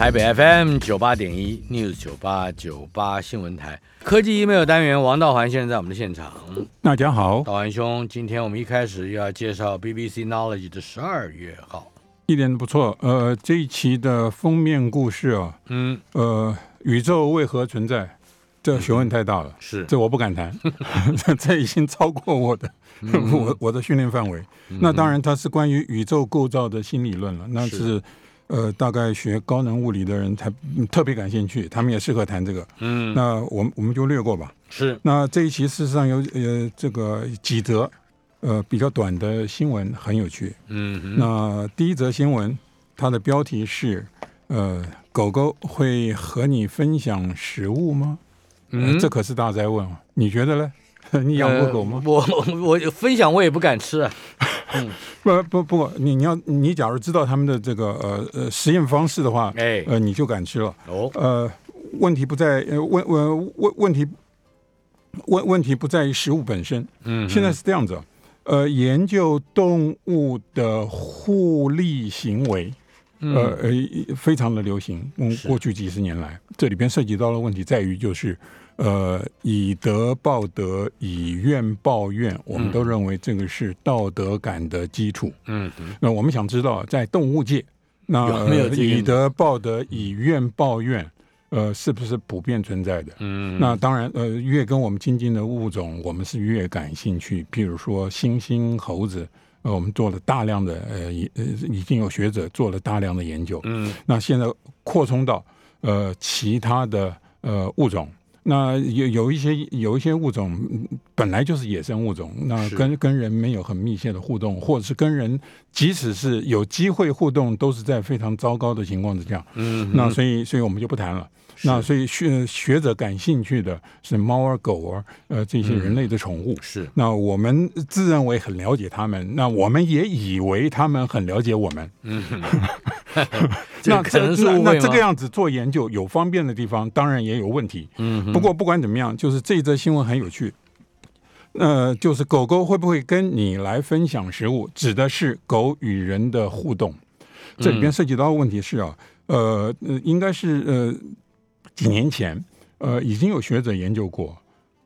台北 FM 九八点一 News 九八九八新闻台科技 email 单元，王道环现在在我们的现场。大家好，道环兄，今天我们一开始又要介绍 BBC Knowledge 的十二月号，一点都不错。呃，这一期的封面故事啊，嗯，呃，宇宙为何存在？这学问太大了，是这我不敢谈，这已经超过我的我我的训练范围。那当然，它是关于宇宙构造的新理论了，那是。呃，大概学高能物理的人才特别感兴趣，他们也适合谈这个。嗯，那我们我们就略过吧。是。那这一期事实上有呃这个几则呃比较短的新闻很有趣。嗯。那第一则新闻，它的标题是呃狗狗会和你分享食物吗？嗯，这可是大灾问啊！你觉得呢？你养过狗吗？我我分享我也不敢吃。嗯，不不不，你你要你假如知道他们的这个呃呃实验方式的话，哎，呃你就敢吃了。哦，呃，问题不在呃问问问问题问问题不在于食物本身。嗯，现在是这样子，呃，研究动物的互利行为，呃呃非常的流行。嗯，过去几十年来，这里边涉及到的问题在于就是。呃，以德报德，以怨报怨，我们都认为这个是道德感的基础。嗯，那我们想知道，在动物界，那以德报德，以怨报怨，呃，是不是普遍存在的？嗯，那当然，呃，越跟我们亲近的物种，我们是越感兴趣。譬如说，猩猩、猴子，呃，我们做了大量的，呃，已呃已经有学者做了大量的研究。嗯，那现在扩充到呃其他的呃物种。那有有一些有一些物种本来就是野生物种，那跟跟人没有很密切的互动，或者是跟人即使是有机会互动，都是在非常糟糕的情况之下。嗯，那所以所以我们就不谈了。那所以学学者感兴趣的是猫儿狗儿，呃，这些人类的宠物。是。那我们自认为很了解他们，那我们也以为他们很了解我们。嗯。那这那这个样子做研究有方便的地方，当然也有问题。嗯。不过不管怎么样，就是这一则新闻很有趣。呃，就是狗狗会不会跟你来分享食物，指的是狗与人的互动。这里边涉及到的问题是啊，呃，应该是呃。几年前，呃，已经有学者研究过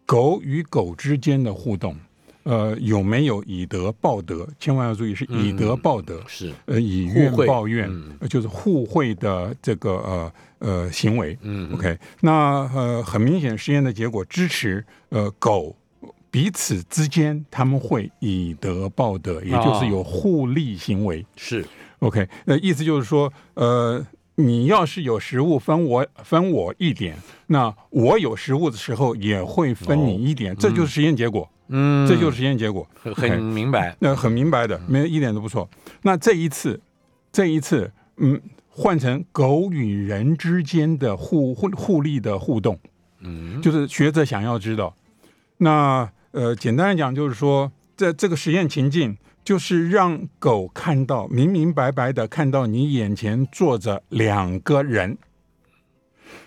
狗与狗之间的互动，呃，有没有以德报德？千万要注意，是以德报德，是呃，以怨报怨，就是互惠的这个呃呃行为。嗯，OK，那呃，很明显，实验的结果支持呃狗彼此之间他们会以德报德，也就是有互利行为。是 OK，那意思就是说，呃。你要是有食物分我分我一点，那我有食物的时候也会分你一点，这就是实验结果。嗯，这就是实验结果，很很明白。那很明白的，没有一点都不错。那这一次，这一次，嗯，换成狗与人之间的互互互利的互动，嗯，就是学者想要知道。那呃，简单来讲，就是说，在这个实验情境。就是让狗看到明明白白的看到你眼前坐着两个人，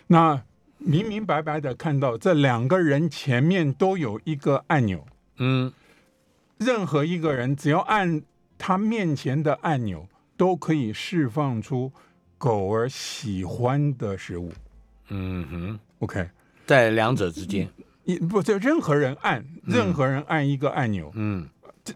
那明明白白的看到这两个人前面都有一个按钮，嗯，任何一个人只要按他面前的按钮，都可以释放出狗儿喜欢的食物。嗯哼，OK，在两者之间，你不就任何人按，任何人按一个按钮，嗯。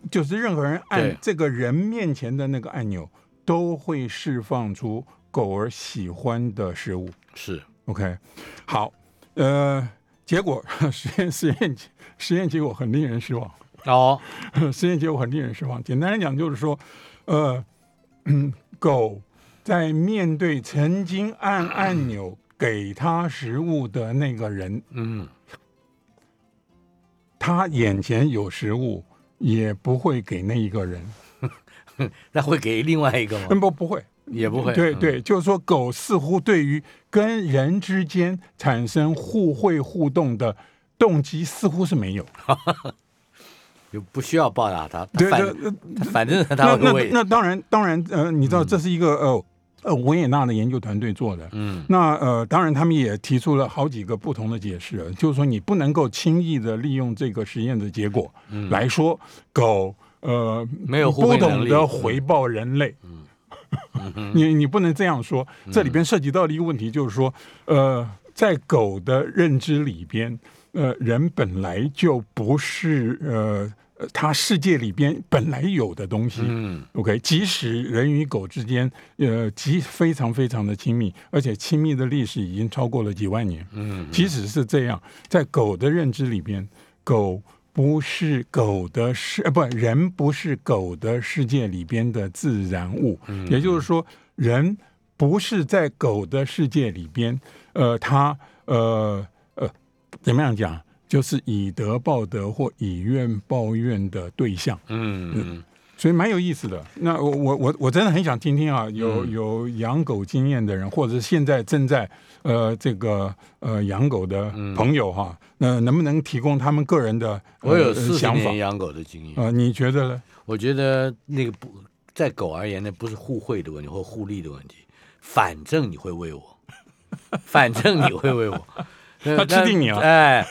就是任何人按这个人面前的那个按钮，都会释放出狗儿喜欢的食物。是 OK，好，呃，结果 实验实验实验结果很令人失望。哦，实验结果很令人失望。简单来讲，就是说，呃，狗在面对曾经按按钮给它食物的那个人，嗯，他眼前有食物。也不会给那一个人，那会给另外一个吗？嗯，不，不会，也不会。对对，就是说，狗似乎对于跟人之间产生互惠互动的动机似乎是没有。就不需要报答它，对，反正它那那那当然当然呃，你知道这是一个呃呃维也纳的研究团队做的，嗯。那呃当然他们也提出了好几个不同的解释，就是说你不能够轻易的利用这个实验的结果嗯。来说狗呃没有不懂得回报人类。你你不能这样说，这里边涉及到的一个问题就是说，呃，在狗的认知里边，呃，人本来就不是呃，呃它世界里边本来有的东西。嗯 OK，即使人与狗之间，呃，极非常非常的亲密，而且亲密的历史已经超过了几万年。嗯即使是这样，在狗的认知里边，狗不是狗的世，呃，不，人不是狗的世界里边的自然物。嗯也就是说，人不是在狗的世界里边，呃，它呃呃，怎么样讲？就是以德报德或以怨报怨的对象。嗯嗯所以蛮有意思的。那我我我我真的很想听听啊，有嗯有养狗经验的人，或者是现在正在呃这个呃养狗的朋友哈，那、能不能提供他们个人的、呃、我有四年？养狗的经验，呃，你觉得呢？我觉得那个不在狗而言呢，不是互惠的问题或互利的问题，反正你会喂我，反正你会喂我，它吃定你了哎，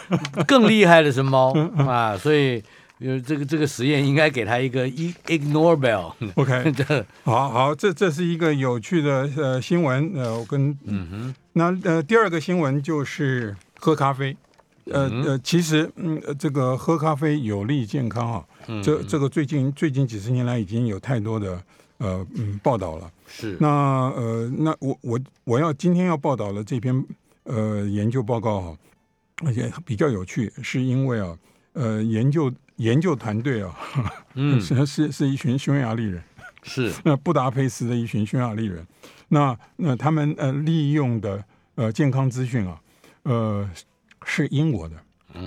更厉害的是猫啊，所以呃，这个这个实验应该给他一个 ignore bell。OK，这好好，这这是一个有趣的呃新闻。呃，我跟嗯哼，那呃第二个新闻就是喝咖啡。呃呃，其实嗯，呃这个喝咖啡有利健康啊。嗯这这个最近最近几十年来已经有太多的呃嗯报道了。是那呃，那我我我要今天要报道的这篇呃研究报告哈、而且比较有趣，是因为啊呃研究研究团队啊，嗯 是是是一群匈牙利人，是 那布达佩斯的一群匈牙利人，那那他们呃利用的呃健康资讯啊，呃是英国的，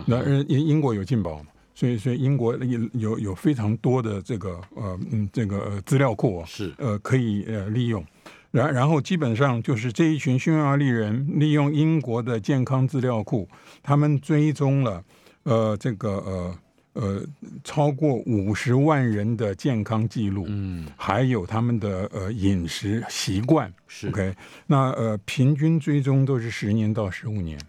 那呃英英国有进保嘛。所以，所以英国有有有非常多的这个呃嗯这个呃资料库啊，是呃可以呃利用。然然后基本上就是这一群匈牙利人利用英国的健康资料库，他们追踪了呃这个呃呃超过五十万人的健康记录，嗯还有他们的呃饮食习惯。是 OK，那呃平均追踪都是十年到十五年。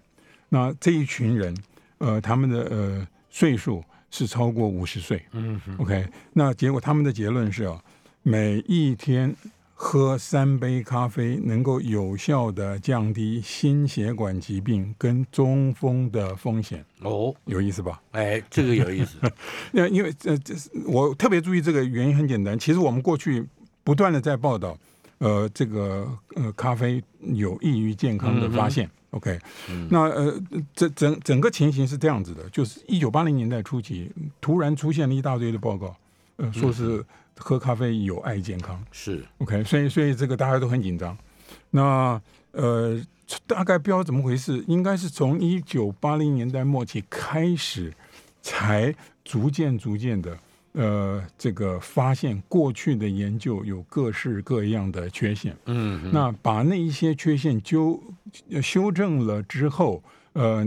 那这一群人呃他们的呃岁数是超过五十岁。嗯哼 OK，那结果他们的结论是啊，每一天喝三杯咖啡能够有效的降低心血管疾病跟中风的风险，哦，有意思吧？哎，这个有意思，那因为这，这是我特别注意这个原因很简单，其实我们过去不断的在报道，呃，这个呃咖啡有益于健康的发现。OK，、那呃，这整整个情形是这样子的，就是一九八零年代初期，突然出现了一大堆的报告，呃，说是喝咖啡有碍健康。是 OK，所以所以这个大家都很紧张。那呃，大概不知道怎么回事，应该是从一九八零年代末期开始，才逐渐逐渐的呃，这个发现过去的研究有各式各样的缺陷。嗯那把那一些缺陷纠呃修正了之后，呃，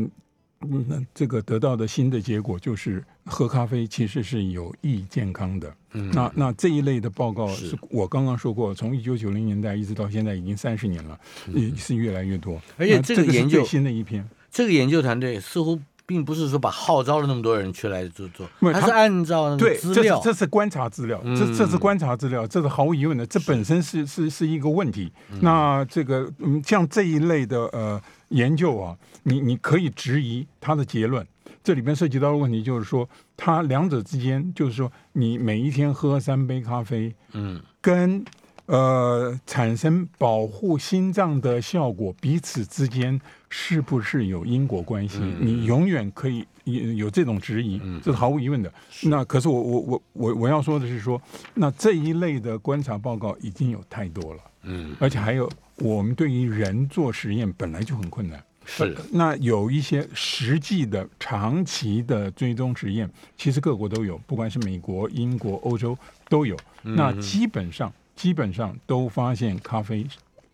嗯那这个得到的新的结果就是喝咖啡其实是有益健康的。嗯。那那这一类的报告是。是我刚刚说过，从一九九零年代一直到现在已经三十年了，也是越来越多。嗯而且这个研究最新的一篇，这个研究团队似乎并不是说把号召了那么多人去来做做。他是按照对，资料，这是这是观察资料，这这是嗯观察资料，这是毫无疑问的，这本身是是是一个问题。嗯。那这个嗯，像这一类的呃研究啊，你你可以质疑他的结论。这里边涉及到的问题就是说，他两者之间，就是说，你每一天喝三杯咖啡，嗯跟呃产生保护心脏的效果，彼此之间是不是有因果关系？你永远可以有有这种质疑，这是毫无疑问的。那可是我我我我我要说的是说，那这一类的观察报告已经有太多了，嗯而且还有我们对于人做实验本来就很困难。是呃那有一些实际的长期的追踪实验，其实各国都有，不管是美国、英国、欧洲都有。那基本上基本上都发现咖啡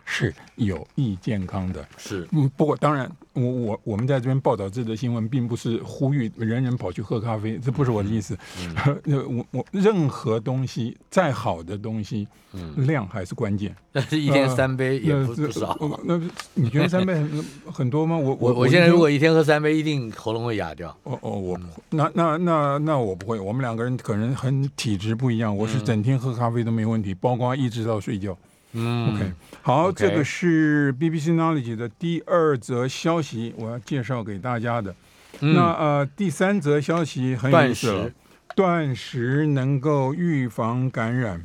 是有益健康的。是，嗯，不过当然，我我我们在这边报道这则新闻，并不是呼吁人人跑去喝咖啡，这不是我的意思。呃，我我任何东西再好的东西，量还是关键。但是一天三杯也不少。呃那你觉得三杯很很多吗？我我我现在如果一天喝三杯，一定喉咙会哑掉。哦哦，我不会，那那那那我不会。我们两个人可能很体质不一样，我是整天喝咖啡都没问题，包括一直到睡觉。嗯 OK，好这个是 BBC Knowledge 的第二则消息，我要介绍给大家的。嗯那呃，第三则消息很有意思断食能够预防感染。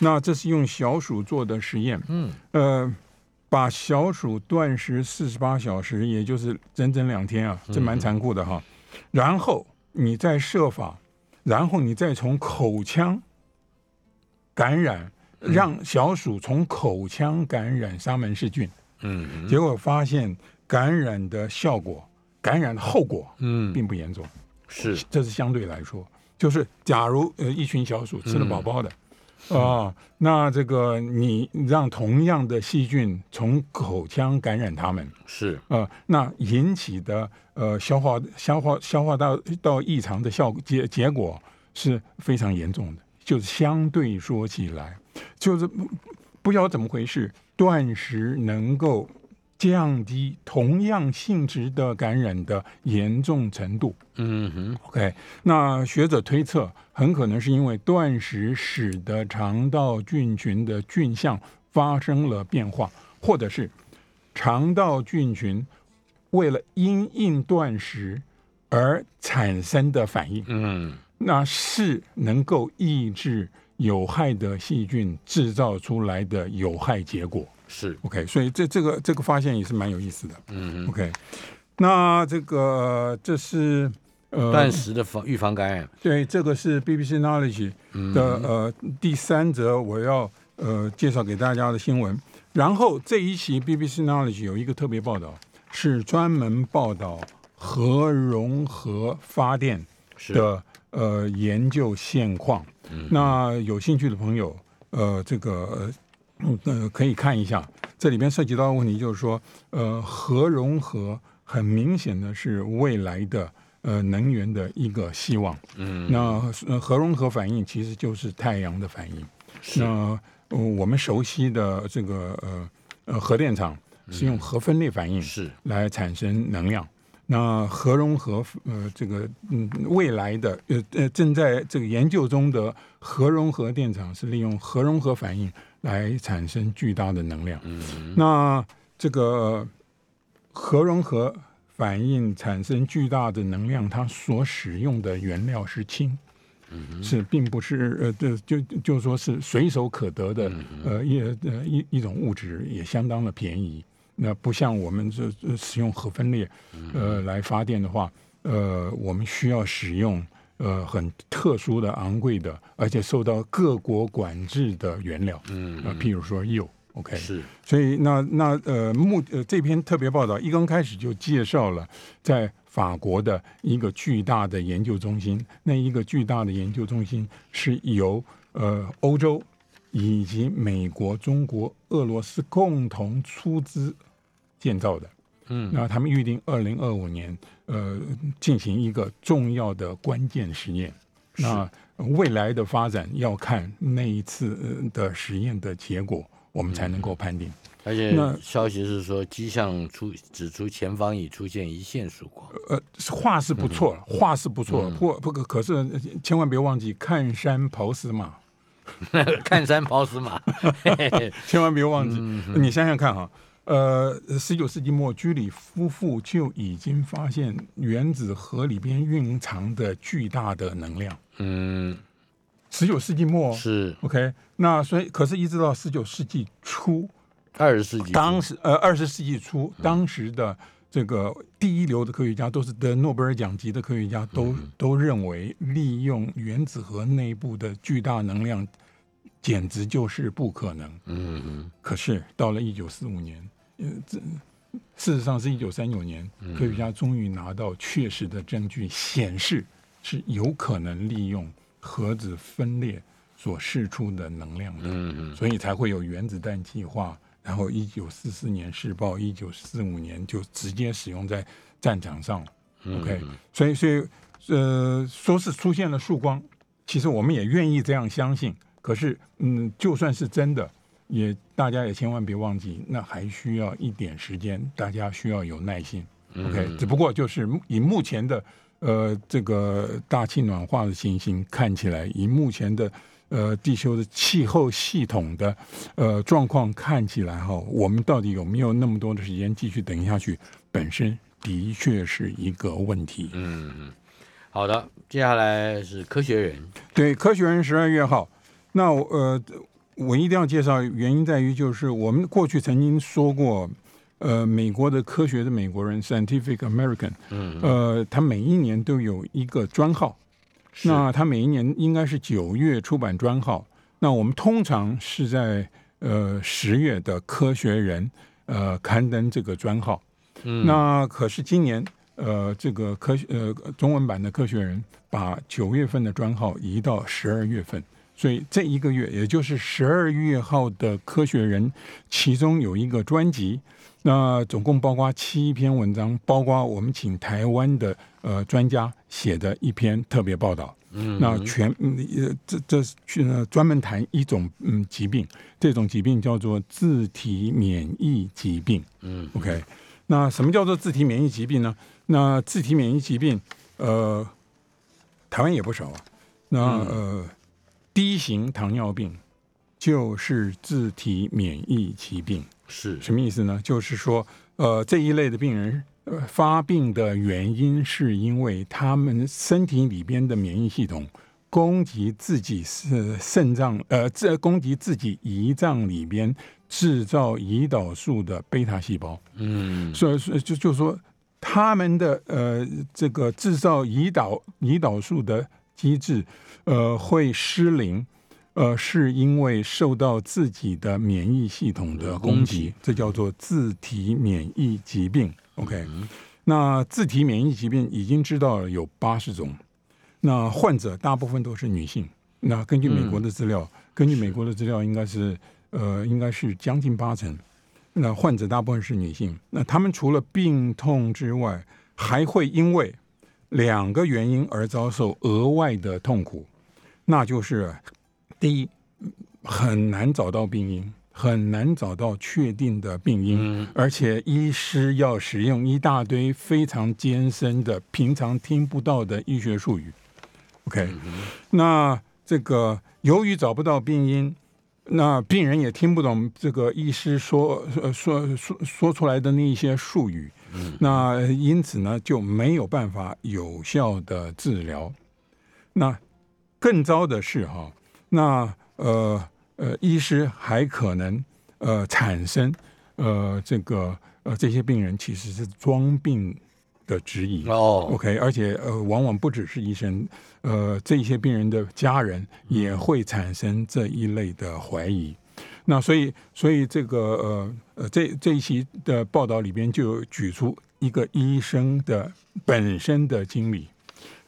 那这是用小鼠做的实验，嗯呃，把小鼠断食四十八小时，也就是整整两天啊，这蛮残酷的哈。然后你再设法，然后你再从口腔感染，让小鼠从口腔感染沙门氏菌，嗯结果发现感染的效果、感染的后果嗯，并不严重。是这是相对来说，就是假如呃一群小鼠吃了饱饱的。啊、那这个你让同样的细菌从口腔感染它们，是，呃，那引起的呃消化消化消化道到异常的效果结结果是非常严重的，就是相对说起来，就是不不晓得怎么回事，断食能够降低同样性质的感染的严重程度。嗯哼，OK，那学者推测，很可能是因为断食使得肠道菌群的菌相发生了变化，或者是肠道菌群为了因应断食而产生的反应，嗯。那是能够抑制有害的细菌制造出来的有害结果。是，OK，所以这这个这个发现也是蛮有意思的。嗯哼，OK，那这个这是呃断食的防预防感染。对，这个是 BBC Knowledge 嗯的、呃第三则我要呃介绍给大家的新闻。然后这一期 BBC Knowledge 有一个特别报道，是专门报道核融合发电是的呃研究现况。那有兴趣的朋友，呃，这个呃呃可以看一下，这里边涉及到的问题就是说，呃，核融合很明显的是未来的呃能源的一个希望。嗯，那呃核融合反应其实就是太阳的反应。是那、呃我们熟悉的这个呃呃核电厂是用核分裂反应是，来产生能量。那核融合呃这个嗯未来的呃呃正在这个研究中的核融合电厂是利用核融合反应来产生巨大的能量。嗯那这个核融合反应产生巨大的能量，它所使用的原料是氢，是并不是呃，这就就说是随手可得的呃一呃一一种物质，也相当的便宜。那不像我们这这使用核分裂呃来发电的话，呃，我们需要使用呃很特殊的、昂贵的，而且受到各国管制的原料，嗯呃，譬如说铀。OK，是，所以那那呃目呃这篇特别报道一刚开始就介绍了在法国的一个巨大的研究中心，那一个巨大的研究中心是由呃欧洲以及美国、中国、俄罗斯共同出资建造的。嗯那他们预定二零二五年呃进行一个重要的关键实验。那未来的发展要看那一次呃的实验的结果，我们才能够判定。而且那消息是说，迹象出指出前方已出现一线曙光。呃，话是不错，话是不错，不不可可是呃千万别忘记看山跑死马，看山跑死马，千万别忘记。嗯你想想看哈，呃，十九世纪末，居里夫妇就已经发现原子核里边蕴藏的巨大的能量。嗯，十九世纪末。是，OK，那所以可是，一直到十九世纪初，二十世纪当时呃二十世纪初，当时的这个第一流的科学家，都是得诺贝尔奖级的科学家，都、都认为利用原子核内部的巨大能量，简直就是不可能。嗯嗯。可是到了一九四五年，呃，这事实上是一九三九年，科学家终于拿到确实的证据，显示是有可能利用核子分裂所释出的能量的。嗯嗯，所以才会有原子弹计划，然后一九四四年试爆，一九四五年就直接使用在战场上。OK，所以所以呃，说是出现了曙光，其实我们也愿意这样相信。可是，嗯，就算是真的，也大家也千万别忘记，那还需要一点时间，大家需要有耐心。OK，只不过就是以目前的呃这个大气暖化的情形看起来，以目前的呃地球的气候系统的呃状况看起来哈，我们到底有没有那么多的时间继续等下去？本身的确是一个问题。嗯嗯，好的，接下来是科学人，对，科学人十二月号。那呃，我一定要介绍，原因在于就是我们过去曾经说过，呃，美国的科学的美国人 （Scientific American），嗯，呃，他每一年都有一个专号，那他每一年应该是九月出版专号，那我们通常是在呃十月的科学人呃刊登这个专号，嗯，那可是今年呃这个科学呃中文版的科学人把九月份的专号移到十二月份。所以这一个月，也就是十二月号的《科学人》，其中有一个专辑，那总共包括七篇文章，包括我们请台湾的呃专家写的一篇特别报道。嗯，那全嗯这这去呢专门谈一种嗯疾病，这种疾病叫做自体免疫疾病。嗯，OK，那什么叫做自体免疫疾病呢？那自体免疫疾病，呃，台湾也不少啊。那呃。第一型糖尿病就是自体免疫疾病，是什么意思呢？就是说，呃，这一类的病人呃发病的原因是因为他们身体里边的免疫系统攻击自己是肾脏，呃，这攻击自己胰脏里边制造胰岛素的贝塔细胞。嗯，所以说就就说他们的呃这个制造胰岛胰岛素的机制。呃，会失灵，呃，是因为受到自己的免疫系统的攻击，这叫做自体免疫疾病。OK，那自体免疫疾病已经知道有八十种，那患者大部分都是女性。那根据美国的资料，根据美国的资料，应该是呃，应该是将近八成。那患者大部分是女性，那他们除了病痛之外，还会因为两个原因而遭受额外的痛苦。那就是第一，很难找到病因，很难找到确定的病因，而且医师要使用一大堆非常艰深的、平常听不到的医学术语。OK，那这个由于找不到病因，那病人也听不懂这个医师说说说说出来的那一些术语，那因此呢就没有办法有效的治疗。那更糟的是哈，那呃呃，医师还可能呃产生呃这个呃这些病人其实是装病的质疑哦，OK，而且呃往往不只是医生，呃这些病人的家人也会产生这一类的怀疑。那所以所以这个呃呃这这一期的报道里边就举出一个医生的本身的经历。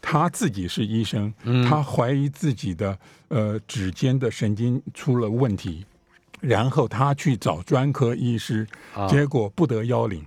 他自己是医生，他怀疑自己的呃指尖的神经出了问题，然后他去找专科医师，结果不得要领，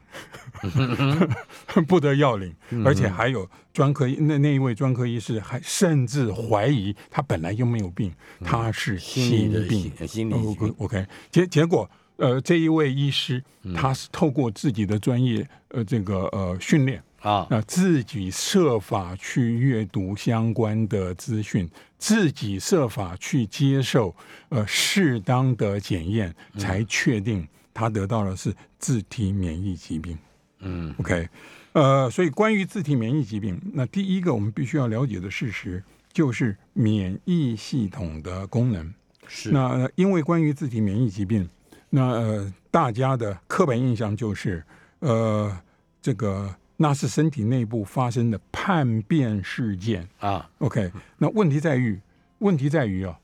不得要领，而且还有专科那那一位专科医师还甚至怀疑他本来就没有病，他是心病，心理 OK，结结果呃这一位医师他是透过自己的专业呃这个呃训练。啊，那自己设法去阅读相关的资讯，自己设法去接受呃适当的检验，才确定他得到的是自体免疫疾病。嗯，OK，呃，所以关于自体免疫疾病，那第一个我们必须要了解的事实就是免疫系统的功能。是，那因为关于自体免疫疾病，那呃大家的刻板印象就是呃这个。那是身体内部发生的叛变事件啊。OK，那问题在于，问题在于啊，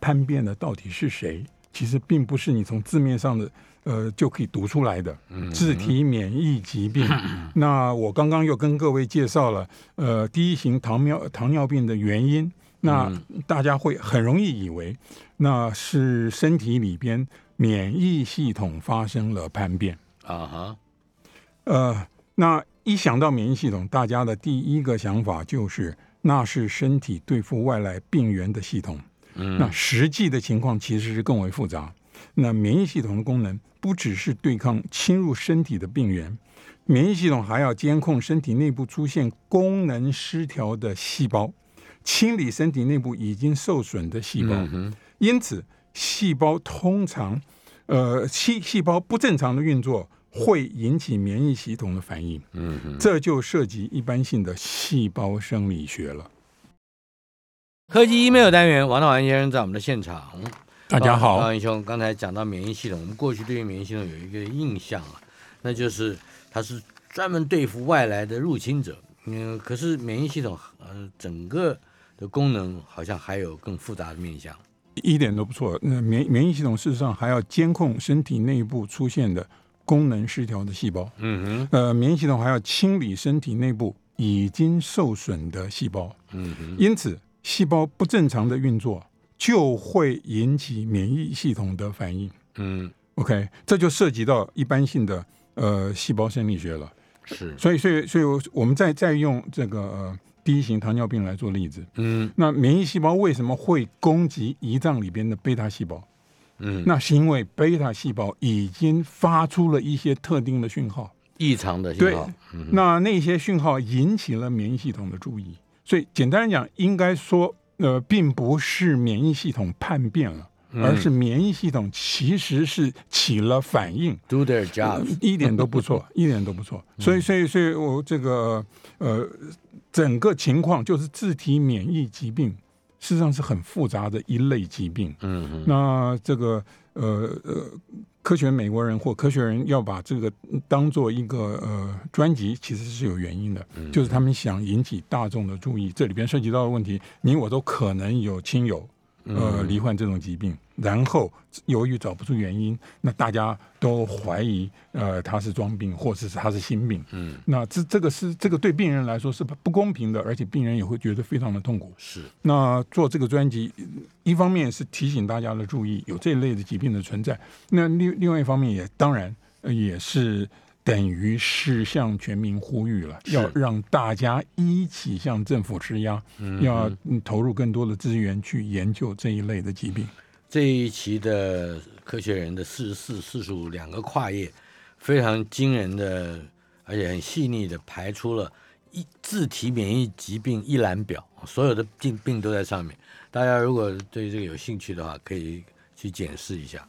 叛变的到底是谁？其实并不是你从字面上的呃就可以读出来的。自体免疫疾病。那我刚刚又跟各位介绍了呃第一型糖尿糖尿病的原因，那大家会很容易以为那是身体里边免疫系统发生了叛变啊哈。呃，那一想到免疫系统，大家的第一个想法就是那是身体对付外来病原的系统。嗯，那实际的情况其实是更为复杂。那免疫系统的功能不只是对抗侵入身体的病原，免疫系统还要监控身体内部出现功能失调的细胞，清理身体内部已经受损的细胞。因此，细胞通常，呃，细细胞不正常的运作会引起免疫系统的反应。嗯，这就涉及一般性的细胞生理学了。科技 email 单元，王道安先生在我们的现场。大家好，王英兄，刚才讲到免疫系统，我们过去对于免疫系统有一个印象啊，那就是它是专门对付外来的入侵者。嗯，可是免疫系统呃整个的功能好像还有更复杂的面向。一点都不错。那免免疫系统事实上还要监控身体内部出现的功能失调的细胞。嗯哼，呃，免疫系统还要清理身体内部已经受损的细胞。嗯哼，因此细胞不正常的运作。就会引起免疫系统的反应。嗯，OK，这就涉及到一般性的呃细胞生理学了。是，所以，所以，所以，我们再再用这个呃第一型糖尿病来做例子。嗯，那免疫细胞为什么会攻击胰脏里边的贝塔细胞？嗯，那是因为贝塔细胞已经发出了一些特定的讯号，异常的讯号。对，那那些讯号引起了免疫系统的注意。所以，简单来讲，应该说。呃，并不是免疫系统叛变了，而是免疫系统其实是起了反应，do their job，一点都不错，一点都不错。所以，所以，所以我这个呃，整个情况就是自体免疫疾病，事实上是很复杂的一类疾病。嗯，那这个呃呃。科学美国人或科学人要把这个当做一个呃专辑，其实是有原因的，就是他们想引起大众的注意。这里边涉及到的问题，你我都可能有亲友。呃，罹患这种疾病，然后由于找不出原因，那大家都怀疑，呃，他是装病，或者是他是心病。嗯，那这这个是这个对病人来说是不公平的，而且病人也会觉得非常的痛苦。是。那做这个专辑，一方面是提醒大家的注意有这一类的疾病的存在，那另另外一方面也当然也是。等于是向全民呼吁了，要让大家一起向政府施压，要投入更多的资源去研究这一类的疾病。这一期的科学人的四十四、四十五两个跨页，非常惊人的，而且很细腻的排出了一自体免疫疾病一览表，所有的病病都在上面。大家如果对这个有兴趣的话，可以去检视一下。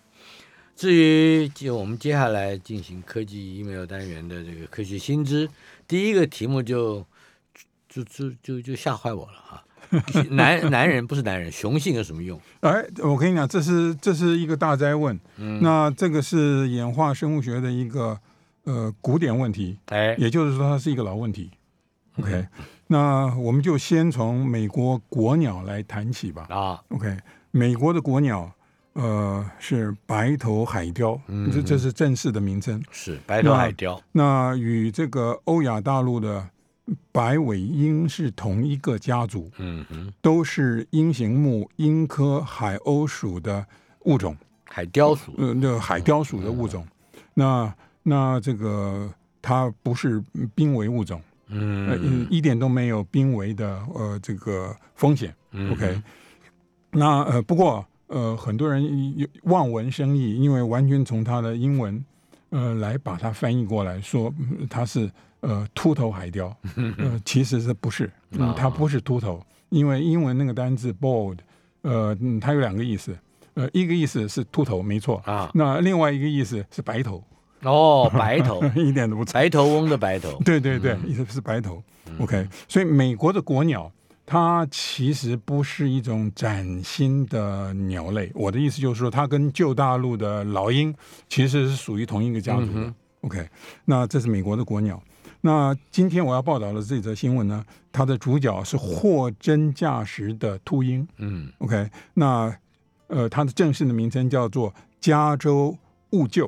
至于就我们接下来进行科技 email 单元的这个科学新知，第一个题目就就就就就吓坏我了哈！男男人不是男人，雄性有什么用？哎，我跟你讲，这是这是一个大灾问。嗯，那这个是演化生物学的一个呃古典问题，哎，也就是说它是一个老问题。OK，那我们就先从美国国鸟来谈起吧。啊，OK，美国的国鸟。呃，是白头海雕，这这是正式的名称。是白头海雕。那与这个欧亚大陆的白尾鹰是同一个家族，嗯哼，都是鹰形目鹰科海鸥属的物种，海雕属，呃，那海雕属的物种。那那这个它不是濒危物种，嗯，一点都没有濒危的呃这个风险。OK，那呃不过。呃，很多人望文生义，因为完全从它的英文，呃，来把它翻译过来说它是呃秃头海雕，呃，其实是不是？嗯，它不是秃头，因为英文那个单字 bald，呃，它有两个意思，呃，一个意思是秃头，没错啊，那另外一个意思是白头。哦，白头，一点都不错，白头翁的白头。对对对，意思是白头。OK，所以美国的国鸟。它其实不是一种崭新的鸟类，我的意思就是说，它跟旧大陆的老鹰其实是属于同一个家族的。OK，那这是美国的国鸟。那今天我要报道的这则新闻呢，它的主角是货真价实的秃鹰。嗯，OK，那呃，它的正式的名称叫做加州兀鹫。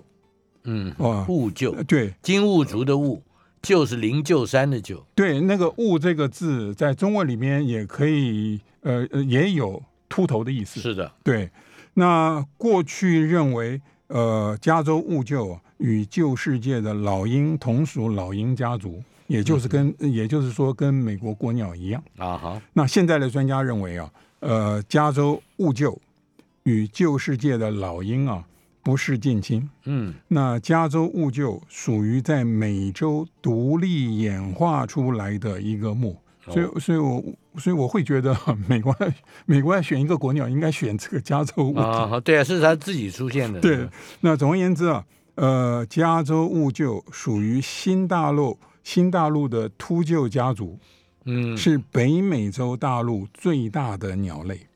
嗯，哦，兀鹫，对，金兀术的兀。就是灵鹫山的鹫，对，那个“兀”这个字在中文里面也可以，呃，呃也有秃头的意思。是的，对，那过去认为，呃，加州兀鹫与旧世界的老鹰同属老鹰家族，也就是跟，也就是说跟美国国鸟一样。啊哈，那现在的专家认为啊，呃，加州兀鹫与旧世界的老鹰啊不是近亲。嗯那加州兀鹫属于在美洲独立演化出来的一个目，所以，所以我，所以我会觉得美国，美国要选一个国鸟，应该选这个加州兀鹫。啊，对啊，是它自己出现的。对，那总而言之啊，呃，加州兀鹫属于新大陆新大陆的秃鹫家族，嗯，是北美洲大陆最大的鸟类。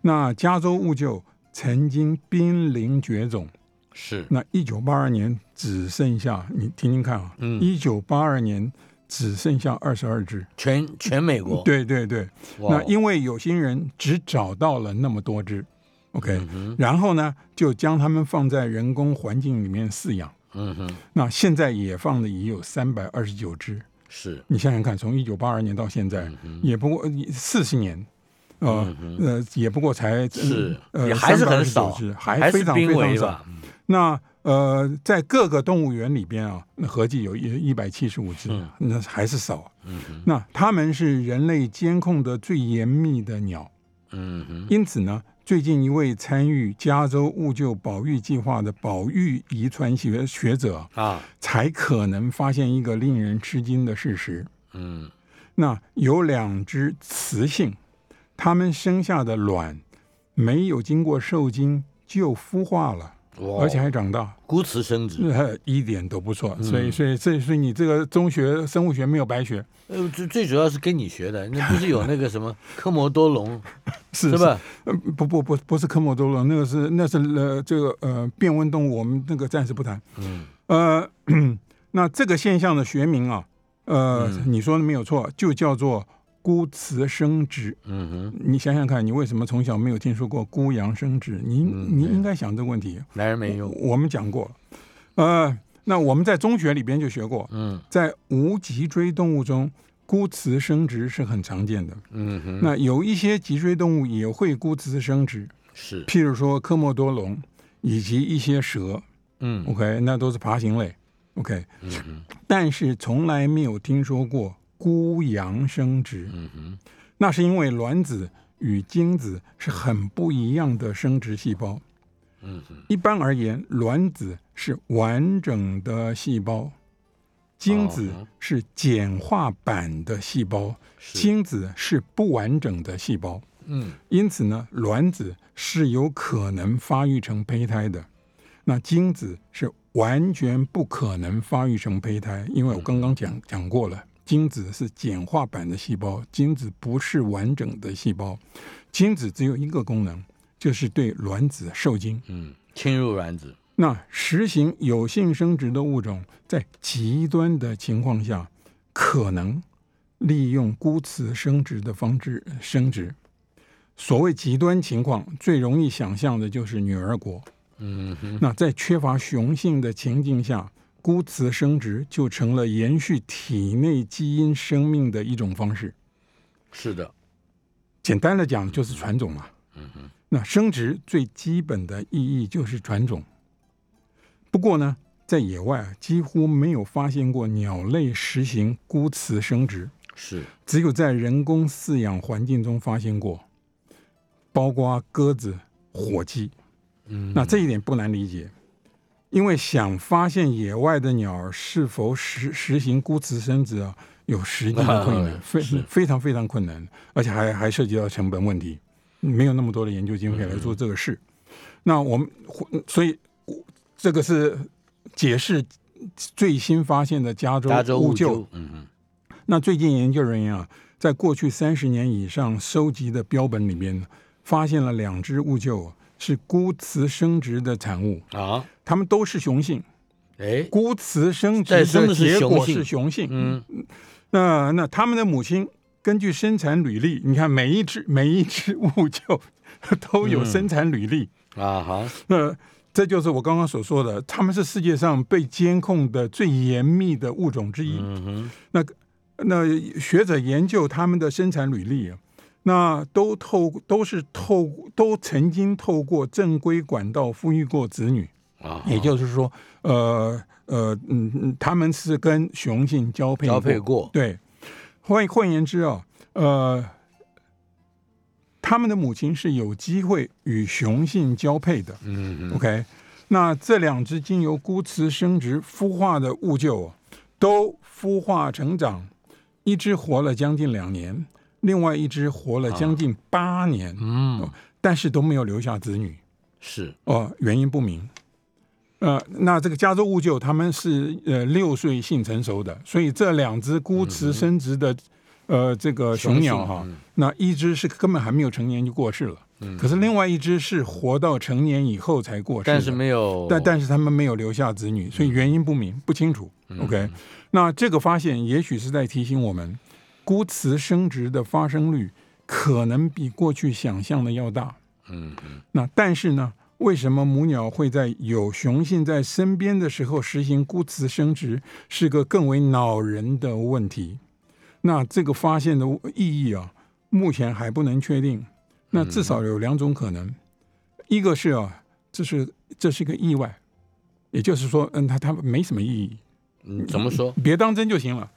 那加州兀鹫曾经濒临绝种，是，那一九八二年只剩下，你听听看啊，嗯。一九八二年只剩下二十二只。全全美国。对对对，那因为有心人只找到了那么多只，OK，、嗯然后呢就将它们放在人工环境里面饲养。嗯哼，那现在野放的已有三百二十九只，是，你想想看，从一九八二年到现在，嗯也不过四十年，呃、呃，也不过才是，呃也还是很少，还还非常非常少那呃，在各个动物园里边啊，那合计有一一百七十五只，嗯。那还是少。嗯，那它们是人类监控的最严密的鸟，嗯哼，因此呢，最近一位参与加州物救保育计划的保育遗传学学者，啊，才可能发现一个令人吃惊的事实：嗯。那有两只雌性，它们生下的卵没有经过受精就孵化了，而且还长大。孤雌生殖，呃，一点都不错，嗯所以，所以，所以，所以你这个中学生物学没有白学，呃，最最主要是跟你学的，那不是有那个什么 科摩多龙是是？吧？呃，不不不，不是科摩多龙，那个是那是呃这个呃变温动物，我们那个暂时不谈。嗯呃，那这个现象的学名啊，呃，嗯你说的没有错，就叫做孤雌生殖。嗯哼，你想想看，你为什么从小没有听说过孤羊生殖？你嗯你应该想这个问题。男人没有，我们讲过，呃，那我们在中学里边就学过，嗯。在无脊椎动物中，孤雌生殖是很常见的。嗯哼，那有一些脊椎动物也会孤雌生殖，是，譬如说科莫多龙以及一些蛇。嗯，OK，那都是爬行类，OK，但是从来没有听说过孤阳生殖，嗯哼，那是因为卵子与精子是很不一样的生殖细胞。嗯哼，一般而言，卵子是完整的细胞，精子哦是简化版的细胞，是，精子是不完整的细胞。嗯。因此呢，卵子是有可能发育成胚胎的，那精子是完全不可能发育成胚胎，因为我刚刚讲讲过了，精子是简化版的细胞，精子不是完整的细胞，精子只有一个功能，就是对卵子受精。嗯，侵入卵子，那实行有性生殖的物种，在极端的情况下，可能利用孤雌生殖的方式生殖。所谓极端情况，最容易想象的就是女儿国。嗯哼，那在缺乏雄性的情境下，孤雌生殖就成了延续体内基因生命的一种方式。是的，简单的讲，就是传种嘛。嗯哼，那生殖最基本的意义就是传种。不过呢，在野外啊，几乎没有发现过鸟类实行孤雌生殖，是，只有在人工饲养环境中发现过，包括鸽子、火鸡。嗯，那这一点不难理解，因为想发现野外的鸟儿是否实实行孤雌生殖啊，有实际的困难，非非常非常困难，而且还还涉及到成本问题，没有那么多的研究经费来做这个事。那我们所以这个是解释最新发现的加州加州乌鹫嗯，嗯，那最近研究人员啊，在过去三十年以上收集的标本里面，发现了两只乌鹫是孤雌生殖的产物，啊，它们都是雄性。哎，孤雌生殖的结果是雄性。嗯，那那他们的母亲根据生产履历，你看每一只每一只物就都有嗯生产履历。啊哈，那这就是我刚刚所说的，他们是世界上被监控的最严密的物种之一。嗯哼，那那学者研究他们的生产履历啊，那都透都是透都曾经透过正规管道抚育过子女，啊，也就是说，呃呃嗯嗯，他们是跟雄性交配交配过，对，换换言之啊，呃，他们的母亲是有机会与雄性交配的。嗯嗯，OK，那这两只经由孤雌生殖孵化的物鹫，都孵化成长，一只活了将近两年，另外一只活了将近八年，嗯，但是都没有留下子女。是，哦，原因不明。呃，那这个加州兀鹫他们是呃六岁性成熟的，所以这两只孤雌生殖的、呃这个雄鸟哈，那一只是根本还没有成年就过世了，可是另外一只是活到成年以后才过世，但是没有，但但是他们没有留下子女，所以原因不明不清楚。OK，那这个发现也许是在提醒我们，孤雌生殖的发生率可能比过去想象的要大。嗯嗯那但是呢，为什么母鸟会在有雄性在身边的时候实行孤雌生殖，是个更为恼人的问题。那这个发现的意义啊，目前还不能确定。那至少有两种可能，一个是啊，这是这是一个意外，也就是说，嗯，它它没什么意义，嗯，怎么说？别当真就行了。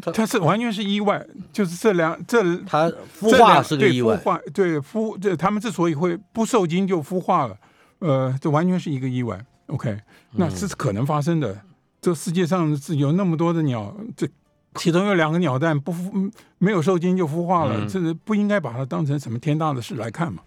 它它是完全是意外，就是这两这它孵化是个意外孵，化对孵这他们之所以会不受精就孵化了，呃，这完全是一个意外。OK，那嗯这是可能发生的。这世界上是有那么多的鸟，这其中有两个鸟蛋不孵嗯没有受精就孵化了，嗯这个不应该把它当成什么天大的事来看嘛。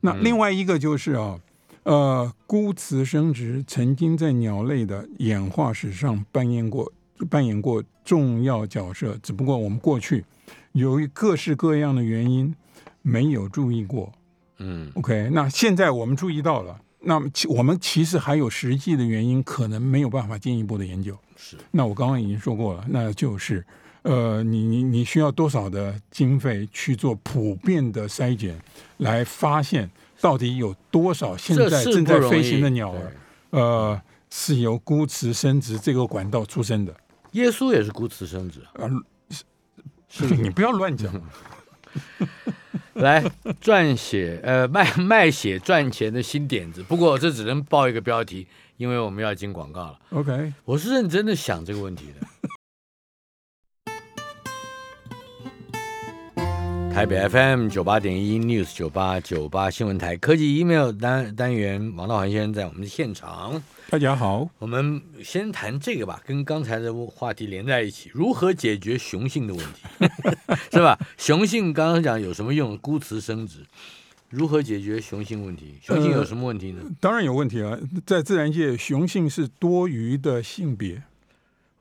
那嗯另外一个就是啊，呃，孤雌生殖曾经在鸟类的演化史上扮演过扮演过重要角色，只不过我们过去由于各式各样的原因没有注意过。嗯 OK，那现在我们注意到了，那么其我们其实还有实际的原因，可能没有办法进一步的研究。是，那我刚刚已经说过了，那就是呃，你你你需要多少的经费去做普遍的筛检，来发现到底有多少现在正在飞行的鸟儿，呃，是由孤雌生殖这个管道出生的。耶稣也是孤雌生殖，啊，是你不要乱讲。来撰写呃卖卖血赚钱的新点子。不过这只能报一个标题，因为我们要进广告了。OK，我是认真的想这个问题的。台北 FM 九八点一 News 九八九八新闻台科技 email 单单元，王道涵先生在我们的现场。大家好。我们先谈这个吧，跟刚才的话题连在一起，如何解决雄性的问题，是吧？雄性刚刚讲有什么用？孤雌生殖，如何解决雄性问题？雄性有什么问题呢？当然有问题啊，在自然界，雄性是多余的性别。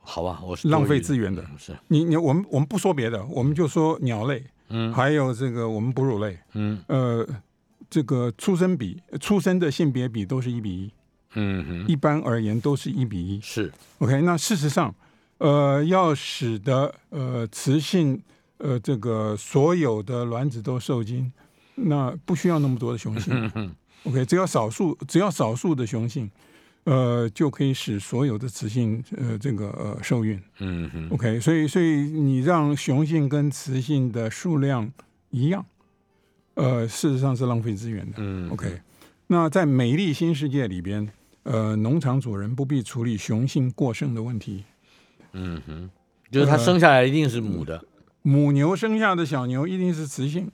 好吧，我是浪费资源的嗯是，你你我们我们不说别的，我们就说鸟类，嗯还有这个我们哺乳类，嗯呃，这个出生比出生的性别比都是一比一，嗯哼，一般而言都是一比一。是 OK，那事实上，呃，要使得呃雌性呃这个所有的卵子都受精，那不需要那么多的雄性。嗯哼 OK，只要少数只要少数的雄性，呃，就可以使所有的雌性呃这个呃受孕。嗯哼 OK，所以所以你让雄性跟雌性的数量一样，呃，事实上是浪费资源的。嗯 OK，那在美丽新世界里边，呃，农场主人不必处理雄性过剩的问题。嗯哼，就是它生下来一定是母的，母牛生下的小牛一定是雌性，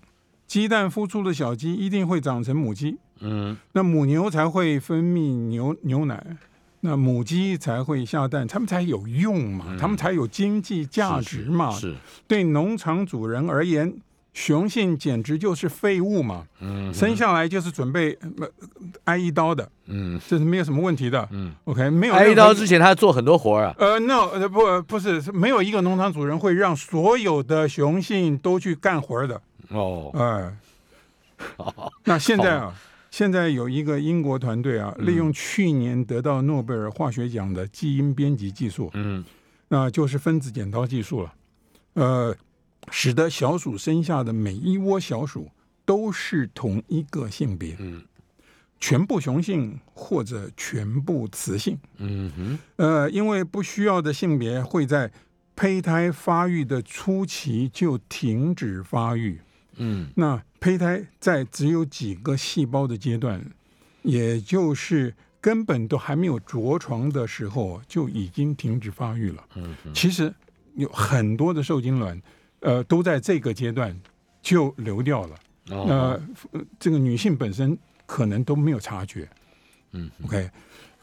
鸡蛋孵出的小鸡一定会长成母鸡，嗯。那母牛才会分泌牛牛奶，那母鸡才会下蛋，它们才有用嘛，它们才有经济价值嘛。嗯是，对农场主人而言，雄性简直就是废物嘛，嗯生下来就是准备、呃、挨一刀的，嗯。这是没有什么问题的。嗯，OK，没有挨一刀之前他做很多活儿啊，呃，no，呃不不是，是没有一个农场主人会让所有的雄性都去干活的。哦，哎、那现在啊，现在有一个英国团队啊，利用去年得到诺贝尔化学奖的基因编辑技术，嗯。那就是分子剪刀技术了。呃，使得小鼠生下的每一窝小鼠都是同一个性别。嗯全部雄性或者全部雌性。嗯哼，呃，因为不需要的性别会在胚胎发育的初期就停止发育。嗯那胚胎在只有几个细胞的阶段，也就是根本都还没有着床的时候，就已经停止发育了。嗯哼，其实有很多的受精卵，呃，都在这个阶段就流掉了。哦，呃，呃这个女性本身可能都没有察觉。嗯，OK，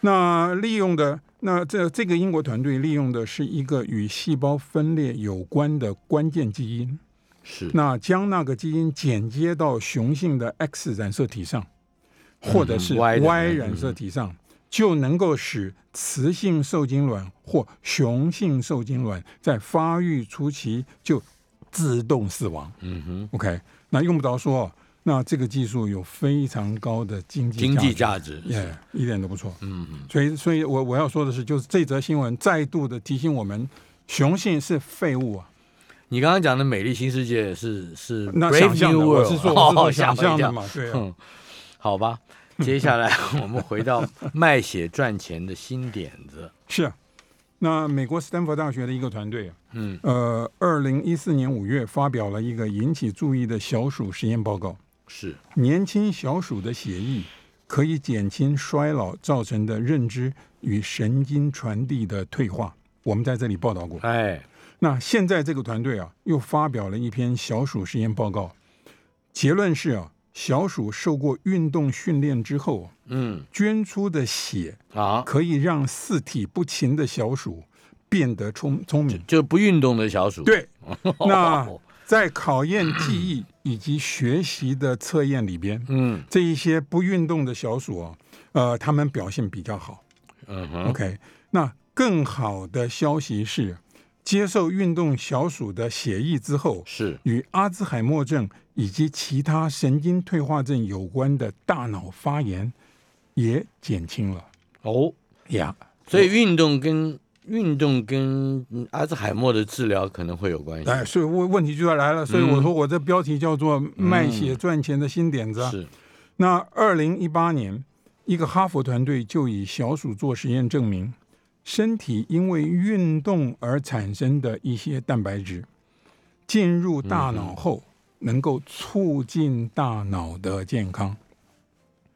那利用的那这这个英国团队利用的是一个与细胞分裂有关的关键基因，是，那将那个基因剪接到雄性的 X 染色体上，或者是 Y 染色体。上，就能够使雌性受精卵或雄性受精卵在发育初期就自动死亡。嗯哼，OK，那用不着说，那这个技术有非常高的经济经济价价值，值，耶、一点都不错。嗯哼，所以，所以我我要说的是，就是这则新闻再度的提醒我们，雄性是废物啊。你刚刚讲的美丽新世界是是那 Brave 想象 New 的，我是说，我是说哦吓我一跳想象的嘛，对啊。哼，好吧，接下来我们回到卖血赚钱的新点子。是啊，那美国斯坦福大学的一个团队啊，嗯。呃，二零一四年五月发表了一个引起注意的小鼠实验报告，是，年轻小鼠的血液可以减轻衰老造成的认知与神经传递的退化。我们在这里报道过。哎，那现在这个团队啊，又发表了一篇小鼠实验报告，结论是啊，小鼠受过运动训练之后，嗯。捐出的血啊，可以让四体不勤的小鼠变得聪聪明。就不运动的小鼠，对，那在考验记忆以及学习的测验里边，嗯。这一些不运动的小鼠啊，呃，他们表现比较好。嗯哼，OK，那更好的消息是，接受运动小鼠的血液之后，是，与阿兹海默症以及其他神经退化症有关的大脑发炎也减轻了哦，呀。所以运动跟运动跟嗯阿兹海默的治疗可能会有关系，哎，所以问问题就要来了。所以我说我这标题叫做“卖血赚钱的新点子”啊。是，那二零一八年，一个哈佛团队就以小鼠做实验证明，身体因为运动而产生的一些蛋白质进入大脑后，能够促进大脑的健康。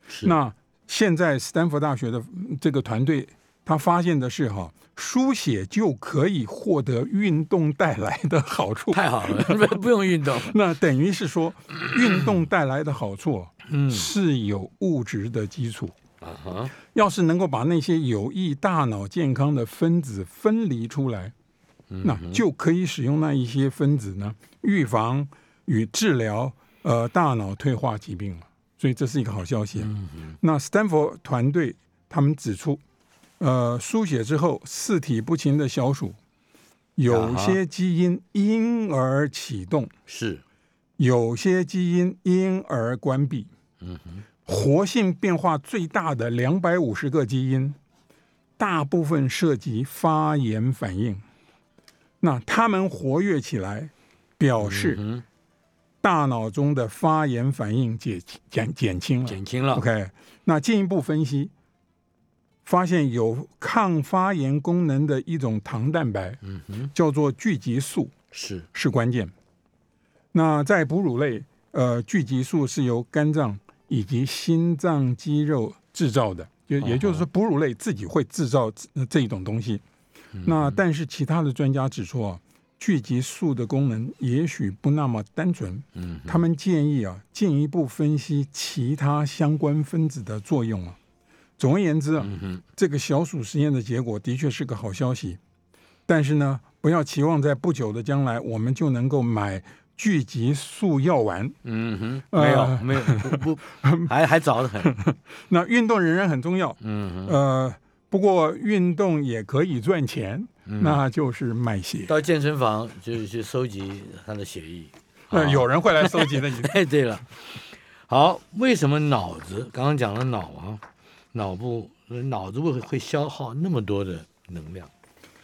是，那现在斯坦福大学的嗯这个团队，他发现的是哈，书写就可以获得运动带来的好处。太好了，不 不用运动，那等于是说，运动带来的好处嗯是有物质的基础。啊哈，要是能够把那些有益大脑健康的分子分离出来，那就可以使用那一些分子呢，预防与治疗呃大脑退化疾病了。所以这是一个好消息、啊。那斯坦福团队他们指出，呃，输血之后四体不勤的小鼠，有些基因因而启动，是，有些基因因而关闭。嗯哼，活性变化最大的两百五十个基因，大部分涉及发炎反应。那它们活跃起来，表示嗯大脑中的发炎反应减减减轻，了。减轻了 OK，那进一步分析，发现有抗发炎功能的一种糖蛋白，叫做聚集素，是，是关键。那在哺乳类，呃，聚集素是由肝脏以及心脏肌肉制造的，也也就是说，哺乳类自己会制造这这一种东西。那但是其他的专家指出啊，聚集素的功能也许不那么单纯。嗯，他们建议啊，进一步分析其他相关分子的作用啊。总而言之啊，嗯，这个小鼠实验的结果的确是个好消息，但是呢，不要期望在不久的将来我们就能够买聚集素药丸。嗯哼，呃没有没有不不，还还早得很，那运动仍然很重要，嗯哼，呃，不过运动也可以赚钱，嗯。那就是卖血。到健身房就是去收集他的血液，有人会来收集的，你哎，对了，好，为什么脑子刚刚讲了脑啊，脑部脑子会会消耗那么多的能量？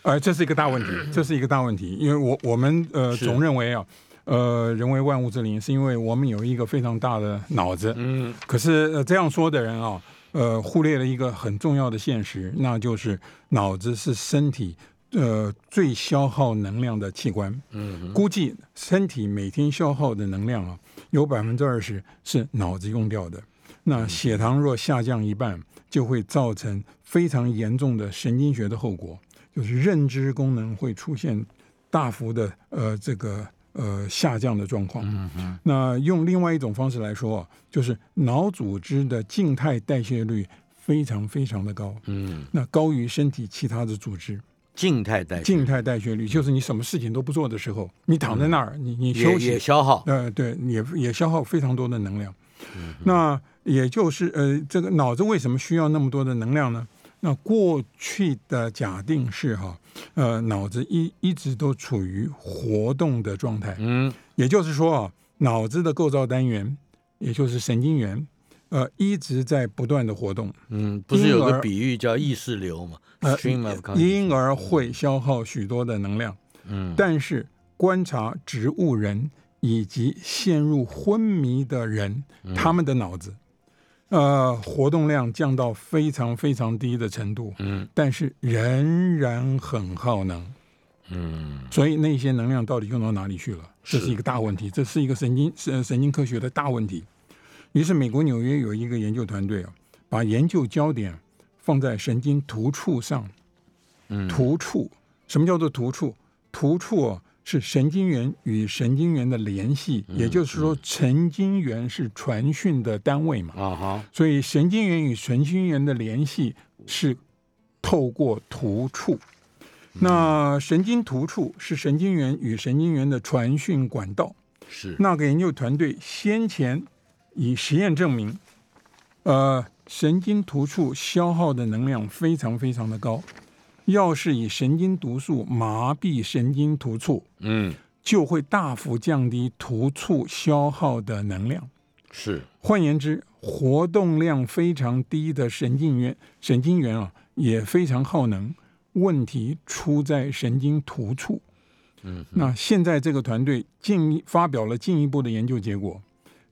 呃，这是一个大问题，这是一个大问题，因为我我们呃总认为啊，呃人为万物之灵，是因为我们有一个非常大的脑子。嗯可是、呃、这样说的人啊，呃，忽略了一个很重要的现实，那就是脑子是身体呃最消耗能量的器官。嗯估计身体每天消耗的能量啊，有百分之二十是脑子用掉的。那血糖若下降一半，就会造成非常严重的神经学的后果，就是认知功能会出现大幅的呃这个呃下降的状况。嗯哼那用另外一种方式来说啊，就是脑组织的静态代谢率非常非常的高，嗯，那高于身体其他的组织。静态代谢静态代谢率就是你什么事情都不做的时候，你躺在那儿，你你休也息也消耗。呃，对，也也消耗非常多的能量。嗯那也就是呃，这个脑子为什么需要那么多的能量呢？那过去的假定是哈，呃，脑子一一直都处于活动的状态，嗯。也就是说啊，脑子的构造单元，也就是神经元，呃，一直在不断的活动，嗯，不是有个比喻叫意识流嘛呃。因而会消耗许多的能量。嗯。但是观察植物人以及陷入昏迷的人，嗯。他们的脑子，呃，活动量降到非常非常低的程度，嗯但是仍然很耗能。嗯所以那些能量到底用到哪里去了？这是是一个大问题，这是一个神经神神经科学的大问题。于是，美国纽约有一个研究团队啊，把研究焦点放在神经突触上。嗯突触，什么叫做突触？突触啊，是神经元与神经元的联系，嗯也就是说，神经元是传讯的单位嘛。啊哈所以，神经元与神经元的联系是透过突触。那神经突触是神经元与神经元的传讯管道。是那个研究团队先前以实验证明，呃，神经突触消耗的能量非常非常的高。要是以神经毒素麻痹神经突触，嗯就会大幅降低突触消耗的能量。是换言之，活动量非常低的神经元，神经元啊也非常耗能。问题出在神经突触。嗯那现在这个团队进发表了进一步的研究结果。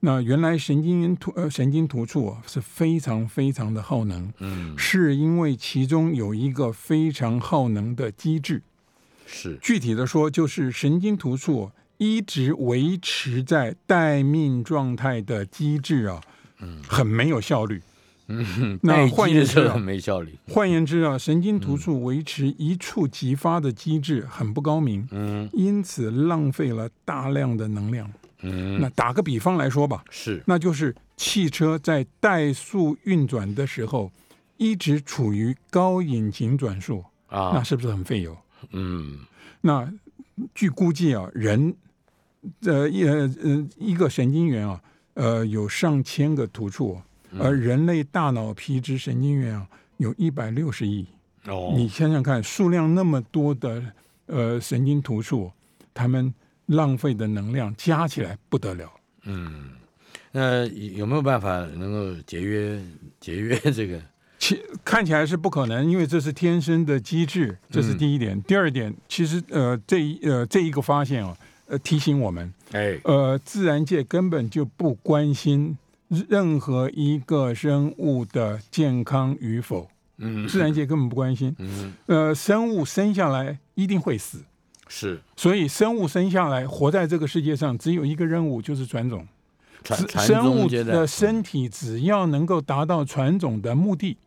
那原来神经元突呃神经突触啊是非常非常的耗能，嗯是因为其中有一个非常耗能的机制。是具体的说，就是神经突触一直维持在待命状态的机制啊，嗯很没有效率。嗯，那待换言之很没效率。换言之啊，神经突触维持一触即发的机制很不高明，嗯因此浪费了大量的能量。嗯。那打个比方来说吧，是。那就是汽车在怠速运转的时候，一直处于高引擎转速啊，那啊是不是很费油？嗯。那据估计啊，人呃一呃呃一个神经元啊，呃有上千个突触，而人类大脑皮质神经元啊有一百六十亿。哦。你想想看，数量那么多的呃神经突触，他们浪费的能量加起来不得了。嗯，那有没有办法能够节约节约这个？其看起来是不可能，因为这是天生的机制，这是第一点。第二点，其实呃这一呃这一个发现啊，呃提醒我们，哎呃自然界根本就不关心任何一个生物的健康与否，嗯自然界根本不关心。嗯呃，生物生下来一定会死，是所以生物生下来活在这个世界上，只有一个任务，就是传种。传传生物的身体只要能够达到传种的目的，